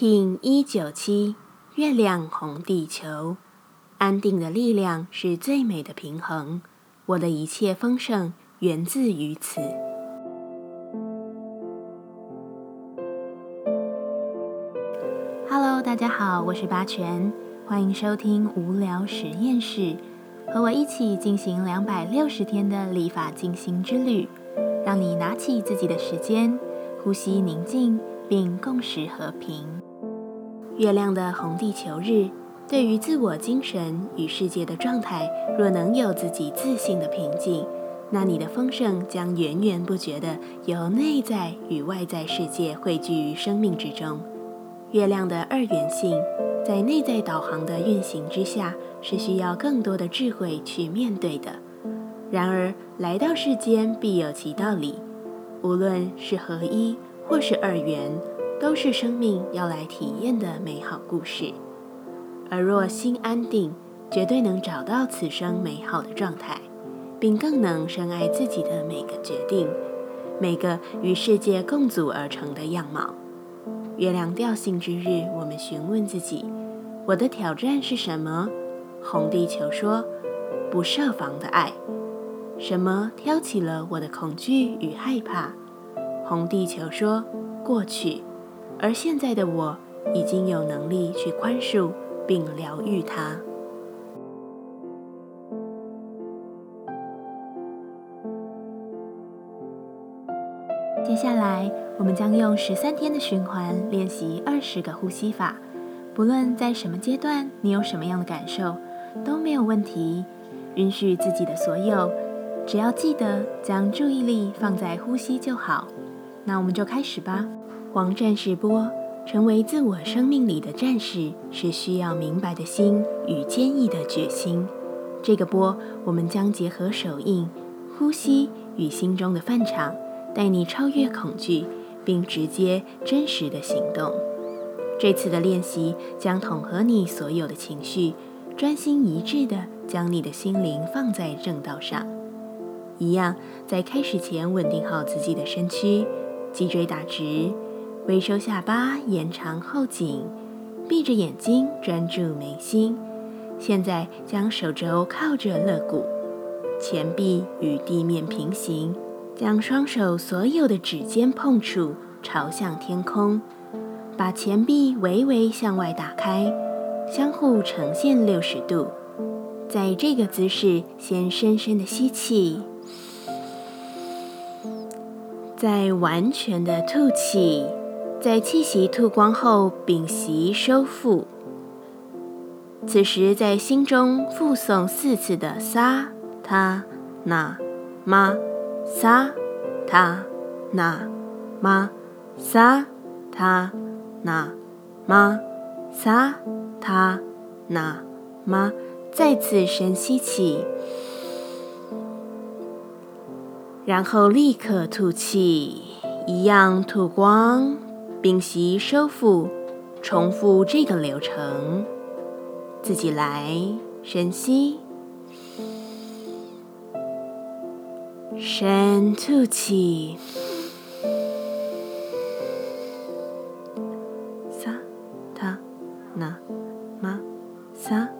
King 一九七，月亮红地球，安定的力量是最美的平衡。我的一切丰盛源自于此。Hello，大家好，我是八全，欢迎收听无聊实验室，和我一起进行两百六十天的立法进行之旅，让你拿起自己的时间，呼吸宁静。并共识和平。月亮的红地球日，对于自我精神与世界的状态，若能有自己自信的平静，那你的丰盛将源源不绝地由内在与外在世界汇聚于生命之中。月亮的二元性，在内在导航的运行之下，是需要更多的智慧去面对的。然而，来到世间必有其道理，无论是合一。或是二元，都是生命要来体验的美好故事。而若心安定，绝对能找到此生美好的状态，并更能深爱自己的每个决定，每个与世界共组而成的样貌。月亮调性之日，我们询问自己：我的挑战是什么？红地球说：不设防的爱。什么挑起了我的恐惧与害怕？红地球说：“过去，而现在的我已经有能力去宽恕并疗愈它。”接下来，我们将用十三天的循环练习二十个呼吸法。不论在什么阶段，你有什么样的感受，都没有问题。允许自己的所有，只要记得将注意力放在呼吸就好。那我们就开始吧。黄战士波，成为自我生命里的战士，是需要明白的心与坚毅的决心。这个波，我们将结合手印、呼吸与心中的范场，带你超越恐惧，并直接真实的行动。这次的练习将统合你所有的情绪，专心一致的将你的心灵放在正道上。一样，在开始前稳定好自己的身躯。脊椎打直，微收下巴，延长后颈，闭着眼睛专注眉心。现在将手肘靠着肋骨，前臂与地面平行，将双手所有的指尖碰触朝向天空，把前臂微微向外打开，相互呈现六十度。在这个姿势，先深深的吸气。在完全的吐气，在气息吐光后屏息收腹。此时在心中复诵四次的萨他那玛萨他那玛萨他那玛萨他那玛，再次深吸气。然后立刻吐气，一样吐光，屏息收腹，重复这个流程，自己来，深吸，深吐气。深